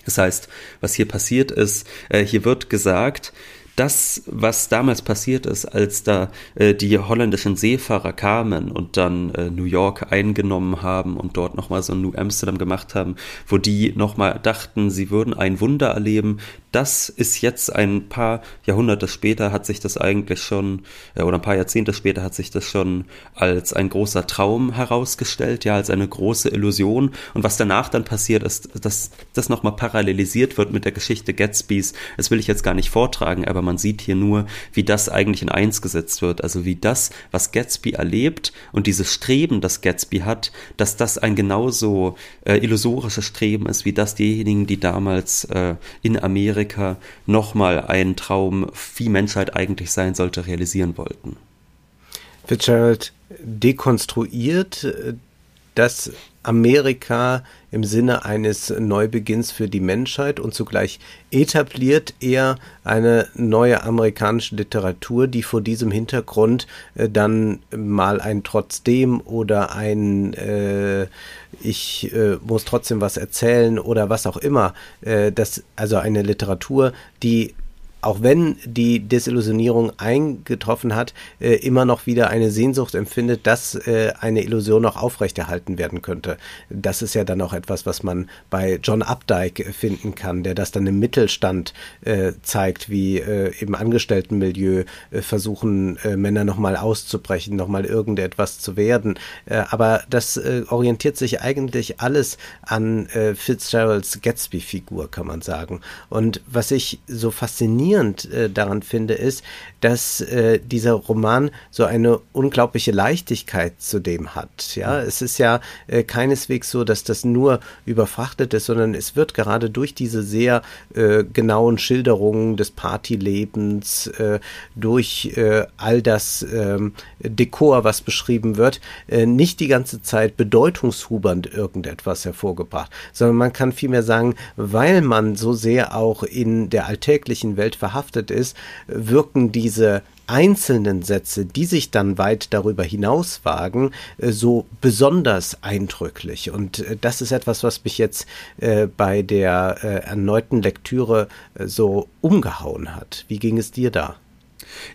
Das heißt, was hier passiert ist, äh, hier wird gesagt, das, was damals passiert ist, als da äh, die holländischen Seefahrer kamen und dann äh, New York eingenommen haben und dort nochmal so ein New Amsterdam gemacht haben, wo die nochmal dachten, sie würden ein Wunder erleben, das ist jetzt ein paar Jahrhunderte später hat sich das eigentlich schon, äh, oder ein paar Jahrzehnte später hat sich das schon als ein großer Traum herausgestellt, ja, als eine große Illusion. Und was danach dann passiert ist, dass das nochmal parallelisiert wird mit der Geschichte Gatsbys. Das will ich jetzt gar nicht vortragen, aber man sieht hier nur, wie das eigentlich in eins gesetzt wird. Also wie das, was Gatsby erlebt und dieses Streben, das Gatsby hat, dass das ein genauso äh, illusorisches Streben ist, wie das diejenigen, die damals äh, in Amerika Amerika nochmal einen Traum, wie Menschheit eigentlich sein sollte, realisieren wollten. Fitzgerald dekonstruiert äh, das Amerika im Sinne eines Neubeginns für die Menschheit und zugleich etabliert er eine neue amerikanische Literatur, die vor diesem Hintergrund äh, dann mal ein Trotzdem oder ein äh, Ich äh, muss trotzdem was erzählen oder was auch immer, äh, das also eine Literatur, die auch wenn die Desillusionierung eingetroffen hat, äh, immer noch wieder eine Sehnsucht empfindet, dass äh, eine Illusion noch aufrechterhalten werden könnte. Das ist ja dann auch etwas, was man bei John Updike finden kann, der das dann im Mittelstand äh, zeigt, wie äh, im Angestelltenmilieu äh, versuchen äh, Männer nochmal auszubrechen, nochmal irgendetwas zu werden. Äh, aber das äh, orientiert sich eigentlich alles an äh, Fitzgeralds Gatsby-Figur, kann man sagen. Und was ich so faszinierend faszinierend äh, daran finde, ist, dass äh, dieser Roman so eine unglaubliche Leichtigkeit zu dem hat. Ja, es ist ja äh, keineswegs so, dass das nur überfrachtet ist, sondern es wird gerade durch diese sehr äh, genauen Schilderungen des Partylebens, äh, durch äh, all das äh, Dekor, was beschrieben wird, äh, nicht die ganze Zeit bedeutungshubernd irgendetwas hervorgebracht, sondern man kann vielmehr sagen, weil man so sehr auch in der alltäglichen Welt verhaftet ist, wirken diese einzelnen Sätze, die sich dann weit darüber hinaus wagen, äh, so besonders eindrücklich. Und äh, das ist etwas, was mich jetzt äh, bei der erneuten Lektüre so umgehauen hat. Wie ging es dir da?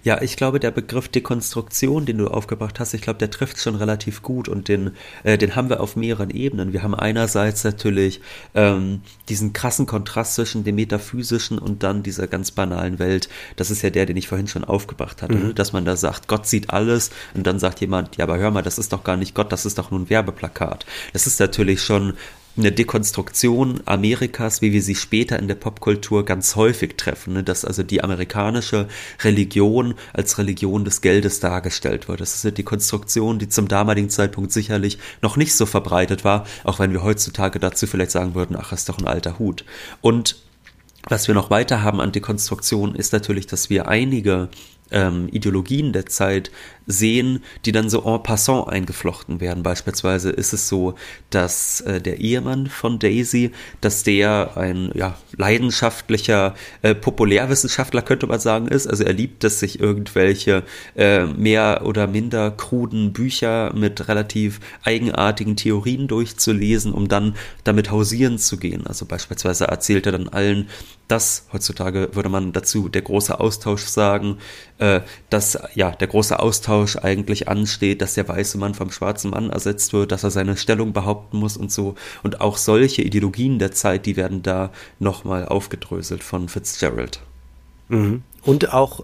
Ja, ich glaube, der Begriff Dekonstruktion, den du aufgebracht hast, ich glaube, der trifft schon relativ gut und den, äh, den haben wir auf mehreren Ebenen. Wir haben einerseits natürlich ähm, diesen krassen Kontrast zwischen dem metaphysischen und dann dieser ganz banalen Welt. Das ist ja der, den ich vorhin schon aufgebracht hatte, mhm. dass man da sagt, Gott sieht alles und dann sagt jemand, ja, aber hör mal, das ist doch gar nicht Gott, das ist doch nur ein Werbeplakat. Das ist natürlich schon eine Dekonstruktion Amerikas, wie wir sie später in der Popkultur ganz häufig treffen, ne? dass also die amerikanische Religion als Religion des Geldes dargestellt wird. Das ist eine Dekonstruktion, die zum damaligen Zeitpunkt sicherlich noch nicht so verbreitet war, auch wenn wir heutzutage dazu vielleicht sagen würden, ach, ist doch ein alter Hut. Und was wir noch weiter haben an Dekonstruktion ist natürlich, dass wir einige ähm, Ideologien der Zeit sehen, die dann so en passant eingeflochten werden. Beispielsweise ist es so, dass äh, der Ehemann von Daisy, dass der ein ja, leidenschaftlicher äh, Populärwissenschaftler, könnte man sagen, ist. Also er liebt es, sich irgendwelche äh, mehr oder minder kruden Bücher mit relativ eigenartigen Theorien durchzulesen, um dann damit hausieren zu gehen. Also beispielsweise erzählt er dann allen, dass heutzutage würde man dazu der große Austausch sagen, äh, dass ja der große Austausch eigentlich ansteht, dass der weiße Mann vom schwarzen Mann ersetzt wird, dass er seine Stellung behaupten muss und so. Und auch solche Ideologien der Zeit, die werden da nochmal aufgedröselt von Fitzgerald. Mhm. Und auch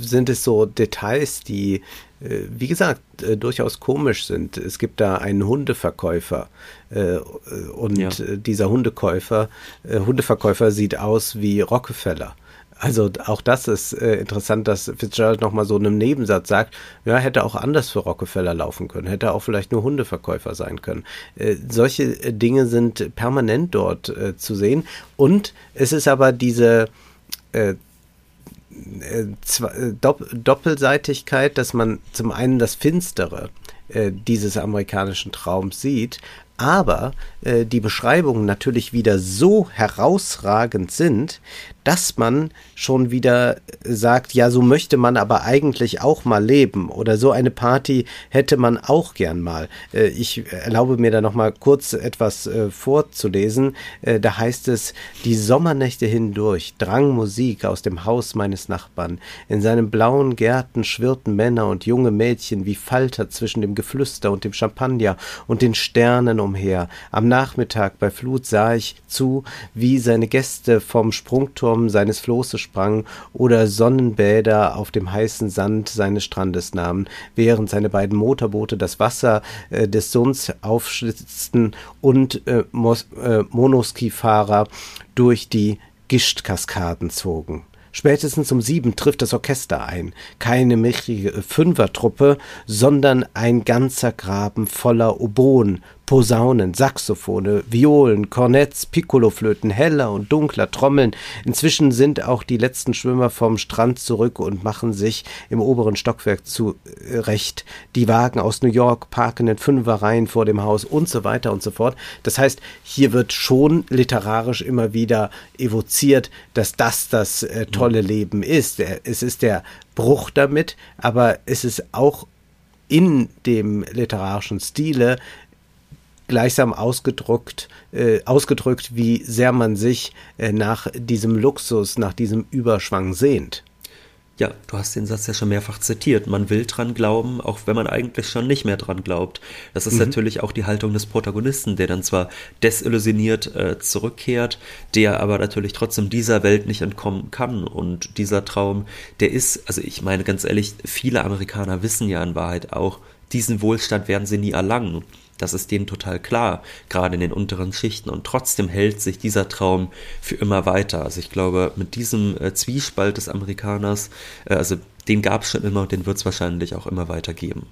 sind es so Details, die, äh, wie gesagt, äh, durchaus komisch sind. Es gibt da einen Hundeverkäufer und ja. dieser Hundekäufer, Hundeverkäufer sieht aus wie Rockefeller. Also auch das ist äh, interessant, dass Fitzgerald nochmal so in einem Nebensatz sagt, ja, hätte auch anders für Rockefeller laufen können, hätte auch vielleicht nur Hundeverkäufer sein können. Äh, solche äh, Dinge sind permanent dort äh, zu sehen. Und es ist aber diese äh, äh, Dopp Doppelseitigkeit, dass man zum einen das Finstere dieses amerikanischen Traums sieht, aber äh, die Beschreibungen natürlich wieder so herausragend sind, dass man schon wieder sagt, ja, so möchte man aber eigentlich auch mal leben oder so eine Party hätte man auch gern mal. Äh, ich erlaube mir da noch mal kurz etwas äh, vorzulesen. Äh, da heißt es, die Sommernächte hindurch drang Musik aus dem Haus meines Nachbarn. In seinen blauen Gärten schwirrten Männer und junge Mädchen wie Falter zwischen dem Geflüster und dem Champagner und den Sternen umher. Am Nachmittag bei Flut sah ich zu, wie seine Gäste vom Sprungturm seines Floßes sprangen oder Sonnenbäder auf dem heißen Sand seines Strandes nahmen, während seine beiden Motorboote das Wasser äh, des Sunds aufschlitzten und äh, äh, Monoski-Fahrer durch die Gischtkaskaden zogen. Spätestens um sieben trifft das Orchester ein. Keine mickige Fünfertruppe, sondern ein ganzer Graben voller Oboen, Posaunen, Saxophone, Violen, Kornetts, Piccoloflöten, heller und dunkler Trommeln. Inzwischen sind auch die letzten Schwimmer vom Strand zurück und machen sich im oberen Stockwerk zurecht. Die Wagen aus New York parken in Fünferreihen vor dem Haus und so weiter und so fort. Das heißt, hier wird schon literarisch immer wieder evoziert, dass das das äh, tolle Leben ist. Es ist der Bruch damit, aber es ist auch in dem literarischen Stile gleichsam ausgedrückt, äh, ausgedrückt, wie sehr man sich äh, nach diesem Luxus, nach diesem Überschwang sehnt. Ja, du hast den Satz ja schon mehrfach zitiert. Man will dran glauben, auch wenn man eigentlich schon nicht mehr dran glaubt. Das ist mhm. natürlich auch die Haltung des Protagonisten, der dann zwar desillusioniert äh, zurückkehrt, der aber natürlich trotzdem dieser Welt nicht entkommen kann. Und dieser Traum, der ist, also ich meine ganz ehrlich, viele Amerikaner wissen ja in Wahrheit auch, diesen Wohlstand werden sie nie erlangen. Das ist denen total klar, gerade in den unteren Schichten. Und trotzdem hält sich dieser Traum für immer weiter. Also ich glaube, mit diesem äh, Zwiespalt des Amerikaners, äh, also den gab es schon immer und den wird es wahrscheinlich auch immer weiter geben.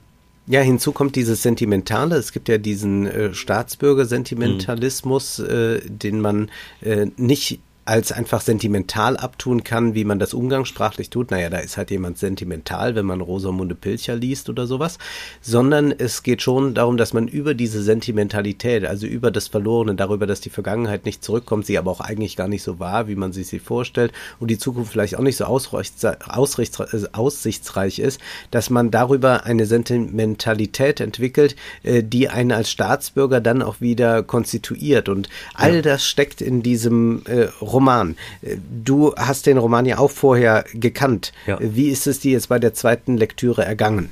Ja, hinzu kommt dieses Sentimentale. Es gibt ja diesen äh, Staatsbürgersentimentalismus, mhm. äh, den man äh, nicht als einfach sentimental abtun kann, wie man das umgangssprachlich tut. Naja, da ist halt jemand sentimental, wenn man Rosamunde Pilcher liest oder sowas. Sondern es geht schon darum, dass man über diese Sentimentalität, also über das Verlorene, darüber, dass die Vergangenheit nicht zurückkommt, sie aber auch eigentlich gar nicht so war, wie man sich sie vorstellt und die Zukunft vielleicht auch nicht so aussichtsreich ist, dass man darüber eine Sentimentalität entwickelt, äh, die einen als Staatsbürger dann auch wieder konstituiert. Und all ja. das steckt in diesem äh, Roman. Du hast den Roman ja auch vorher gekannt. Ja. Wie ist es dir jetzt bei der zweiten Lektüre ergangen?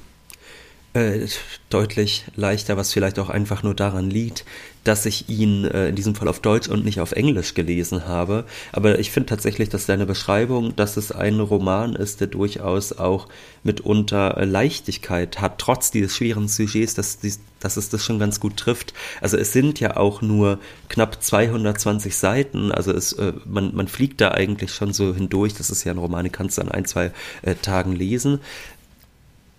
Äh, deutlich leichter, was vielleicht auch einfach nur daran liegt, dass ich ihn äh, in diesem Fall auf Deutsch und nicht auf Englisch gelesen habe. Aber ich finde tatsächlich, dass deine Beschreibung, dass es ein Roman ist, der durchaus auch mitunter äh, Leichtigkeit hat, trotz dieses schweren Sujets, dass, dass es das schon ganz gut trifft. Also es sind ja auch nur knapp 220 Seiten, also es, äh, man, man fliegt da eigentlich schon so hindurch, das ist ja ein Roman, den kannst du an ein, zwei äh, Tagen lesen.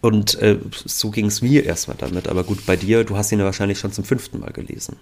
Und äh, so ging es mir erstmal damit. Aber gut, bei dir, du hast ihn ja wahrscheinlich schon zum fünften Mal gelesen.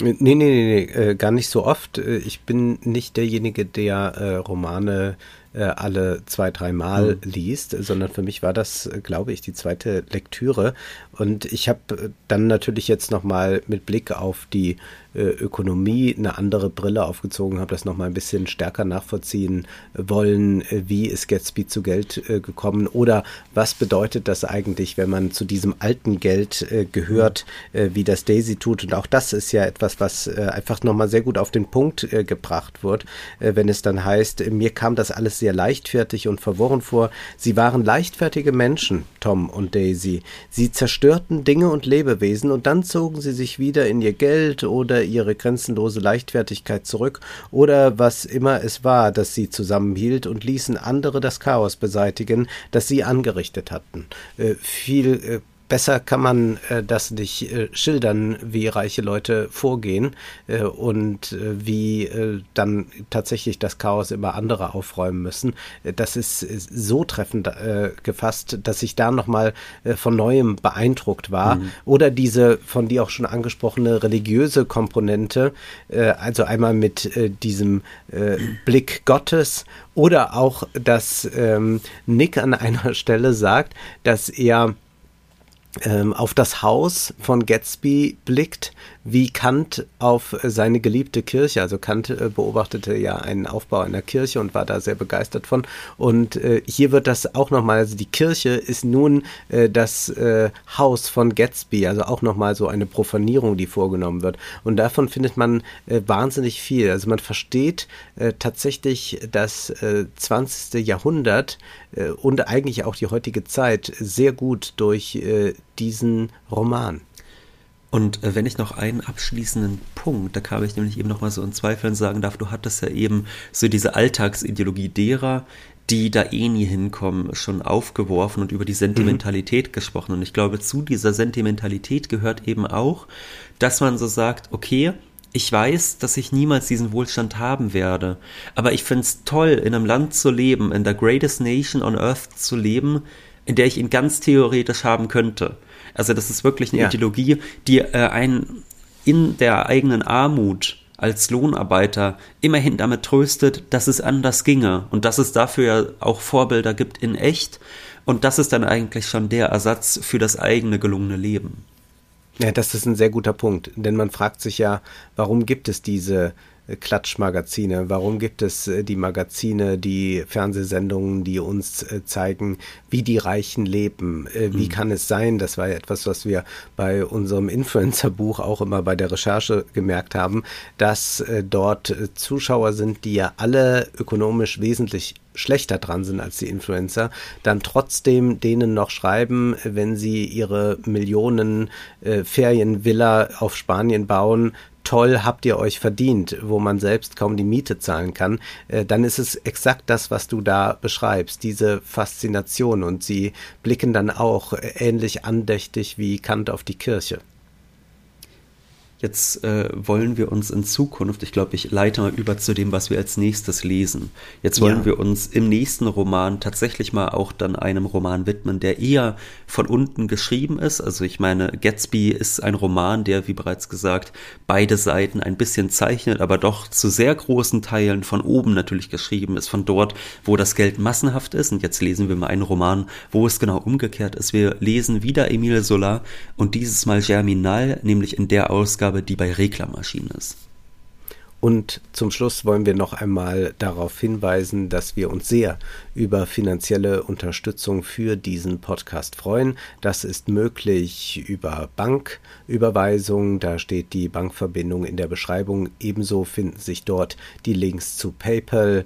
Nee, nee, nee, nee, äh, gar nicht so oft. Äh, ich bin nicht derjenige, der äh, Romane äh, alle zwei, dreimal mhm. liest, sondern für mich war das, glaube ich, die zweite Lektüre. Und ich habe dann natürlich jetzt nochmal mit Blick auf die Ökonomie eine andere Brille aufgezogen, habe das nochmal ein bisschen stärker nachvollziehen wollen, äh, wie ist Gatsby zu Geld äh, gekommen oder was bedeutet das eigentlich, wenn man zu diesem alten Geld gehört, wie das Daisy tut. Und auch das ist ja etwas, was einfach nochmal sehr gut auf den Punkt gebracht wird, wenn es dann heißt, mir kam das alles sehr leichtfertig und verworren vor. Sie waren leichtfertige Menschen, Tom und Daisy. Sie zerstörten Dinge und Lebewesen und dann zogen sie sich wieder in ihr Geld oder ihre grenzenlose Leichtfertigkeit zurück oder was immer es war, das sie zusammenhielt und ließen andere das Chaos beseitigen, das sie angerichtet hatten. Äh, viel äh, besser kann man äh, das nicht äh, schildern, wie reiche Leute vorgehen äh, und äh, wie äh, dann tatsächlich das Chaos immer andere aufräumen müssen. Äh, das ist so treffend gefasst, dass ich da nochmal äh, von neuem beeindruckt war. Mhm. Oder diese von dir auch schon angesprochene religiöse Komponente, also einmal mit diesem Blick Gottes oder auch, dass ähm, Nick an einer <laughs> Stelle sagt, dass er auf das Haus von Gatsby blickt, wie Kant auf seine geliebte Kirche, also Kant äh, beobachtete ja einen Aufbau einer Kirche und war da sehr begeistert von. Und äh, hier wird das auch nochmal, also die Kirche ist nun äh, das Haus von Gatsby, also auch nochmal so eine Profanierung, die vorgenommen wird. Und davon findet man wahnsinnig viel. Also man versteht tatsächlich das 20. Jahrhundert und eigentlich auch die heutige Zeit sehr gut durch diesen Roman. Und äh, wenn ich noch einen abschließenden Punkt, da kam ich nämlich eben noch mal so in Zweifeln sagen darf, du hattest ja eben so diese Alltagsideologie derer, die da eh nie hinkommen, schon aufgeworfen und über die Sentimentalität mhm. gesprochen. Und ich glaube, zu dieser Sentimentalität gehört eben auch, dass man so sagt, okay, ich weiß, dass ich niemals diesen Wohlstand haben werde, aber ich finde es toll, in einem Land zu leben, in der greatest nation on earth zu leben, in der ich ihn ganz theoretisch haben könnte. Also das ist wirklich eine ja. Ideologie, die äh, einen in der eigenen Armut als Lohnarbeiter immerhin damit tröstet, dass es anders ginge und dass es dafür ja auch Vorbilder gibt in echt. Und das ist dann eigentlich schon der Ersatz für das eigene gelungene Leben. Ja, das ist ein sehr guter Punkt, denn man fragt sich ja, warum gibt es diese Klatschmagazine? Warum gibt es äh, die Magazine, die Fernsehsendungen, die uns äh, zeigen, wie die Reichen leben? Äh, wie mhm. kann es sein? Das war ja etwas, was wir bei unserem Influencer-Buch auch immer bei der Recherche gemerkt haben, dass dort Zuschauer sind, die ja alle ökonomisch wesentlich schlechter dran sind als die Influencer, dann trotzdem denen noch schreiben, wenn sie ihre Millionen äh, Ferienvilla auf Spanien bauen, toll habt ihr euch verdient, wo man selbst kaum die Miete zahlen kann, äh, dann ist es exakt das, was du da beschreibst, diese Faszination. Und sie blicken dann auch ähnlich andächtig wie Kant auf die Kirche. Jetzt äh, wollen wir uns in Zukunft, ich glaube, ich leite mal über zu dem, was wir als nächstes lesen. Jetzt wollen ja. wir uns im nächsten Roman tatsächlich mal auch dann einem Roman widmen, der eher von unten geschrieben ist. Also ich meine, Gatsby ist ein Roman, der, wie bereits gesagt, beide Seiten ein bisschen zeichnet, aber doch zu sehr großen Teilen von oben natürlich geschrieben ist, von dort, wo das Geld massenhaft ist. Und jetzt lesen wir mal einen Roman, wo es genau umgekehrt ist. Wir lesen wieder Emile Solar und dieses Mal Germinal, nämlich in der Ausgabe, Ausgabe, die bei Reklammaschinen ist. Und zum Schluss wollen wir noch einmal darauf hinweisen, dass wir uns sehr über finanzielle Unterstützung für diesen Podcast freuen. Das ist möglich über Banküberweisung. Da steht die Bankverbindung in der Beschreibung. Ebenso finden sich dort die Links zu PayPal,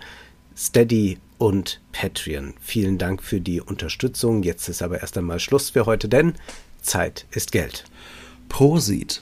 Steady und Patreon. Vielen Dank für die Unterstützung. Jetzt ist aber erst einmal Schluss für heute, denn Zeit ist Geld. Prosit.